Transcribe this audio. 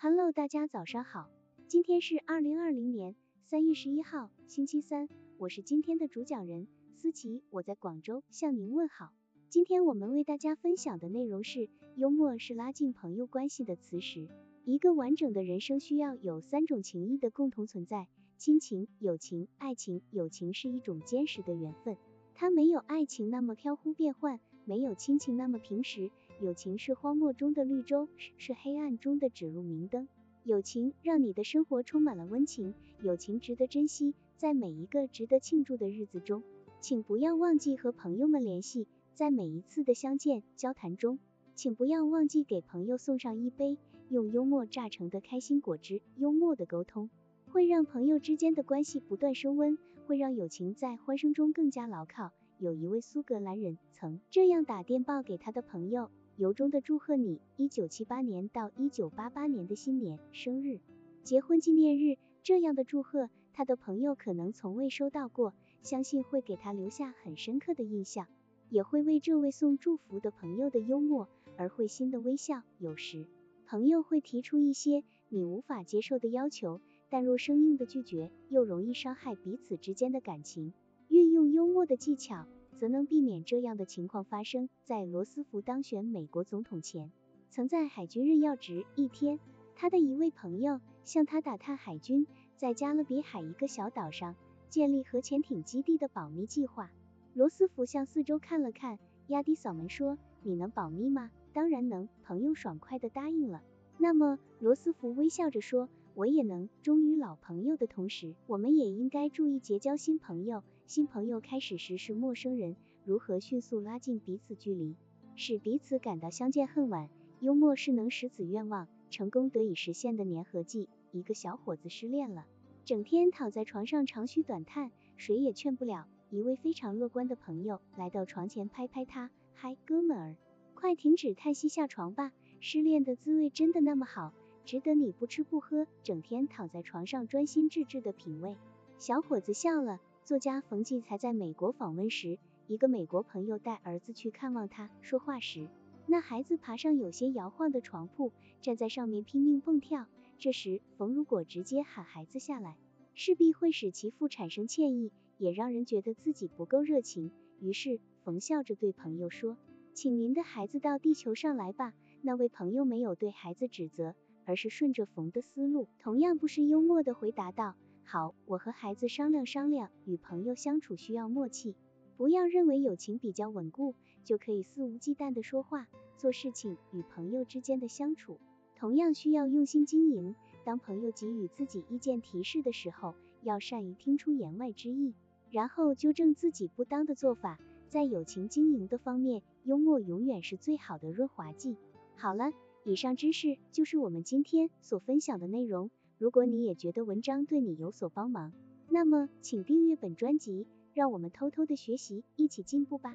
Hello，大家早上好，今天是二零二零年三月十一号，星期三，我是今天的主讲人思琪，我在广州向您问好。今天我们为大家分享的内容是，幽默是拉近朋友关系的磁石。一个完整的人生需要有三种情谊的共同存在：亲情、友情、爱情。友情是一种坚实的缘分，它没有爱情那么飘忽变幻，没有亲情那么平实。友情是荒漠中的绿洲，是黑暗中的指路明灯。友情让你的生活充满了温情，友情值得珍惜。在每一个值得庆祝的日子中，请不要忘记和朋友们联系。在每一次的相见交谈中，请不要忘记给朋友送上一杯用幽默榨成的开心果汁。幽默的沟通会让朋友之间的关系不断升温，会让友情在欢声中更加牢靠。有一位苏格兰人曾这样打电报给他的朋友。由衷的祝贺你，一九七八年到一九八八年的新年、生日、结婚纪念日这样的祝贺，他的朋友可能从未收到过，相信会给他留下很深刻的印象，也会为这位送祝福的朋友的幽默而会心的微笑。有时，朋友会提出一些你无法接受的要求，但若生硬的拒绝，又容易伤害彼此之间的感情。运用幽默的技巧。则能避免这样的情况发生。在罗斯福当选美国总统前，曾在海军任要职一天，他的一位朋友向他打探海军在加勒比海一个小岛上建立核潜艇基地的保密计划。罗斯福向四周看了看，压低嗓门说：“你能保密吗？”“当然能。”朋友爽快的答应了。那么，罗斯福微笑着说：“我也能。”忠于老朋友的同时，我们也应该注意结交新朋友。新朋友开始时是陌生人，如何迅速拉近彼此距离，使彼此感到相见恨晚？幽默是能使此愿望成功得以实现的粘合剂。一个小伙子失恋了，整天躺在床上长吁短叹，谁也劝不了。一位非常乐观的朋友来到床前拍拍他，嗨，哥们儿，快停止叹息，下床吧。失恋的滋味真的那么好，值得你不吃不喝，整天躺在床上专心致志的品味。小伙子笑了。作家冯骥才在美国访问时，一个美国朋友带儿子去看望他，说话时，那孩子爬上有些摇晃的床铺，站在上面拼命蹦跳。这时，冯如果直接喊孩子下来，势必会使其父产生歉意，也让人觉得自己不够热情。于是，冯笑着对朋友说：“请您的孩子到地球上来吧。”那位朋友没有对孩子指责，而是顺着冯的思路，同样不失幽默的回答道。好，我和孩子商量商量。与朋友相处需要默契，不要认为友情比较稳固就可以肆无忌惮的说话做事情。与朋友之间的相处同样需要用心经营。当朋友给予自己意见提示的时候，要善于听出言外之意，然后纠正自己不当的做法。在友情经营的方面，幽默永远是最好的润滑剂。好了，以上知识就是我们今天所分享的内容。如果你也觉得文章对你有所帮忙，那么请订阅本专辑，让我们偷偷的学习，一起进步吧。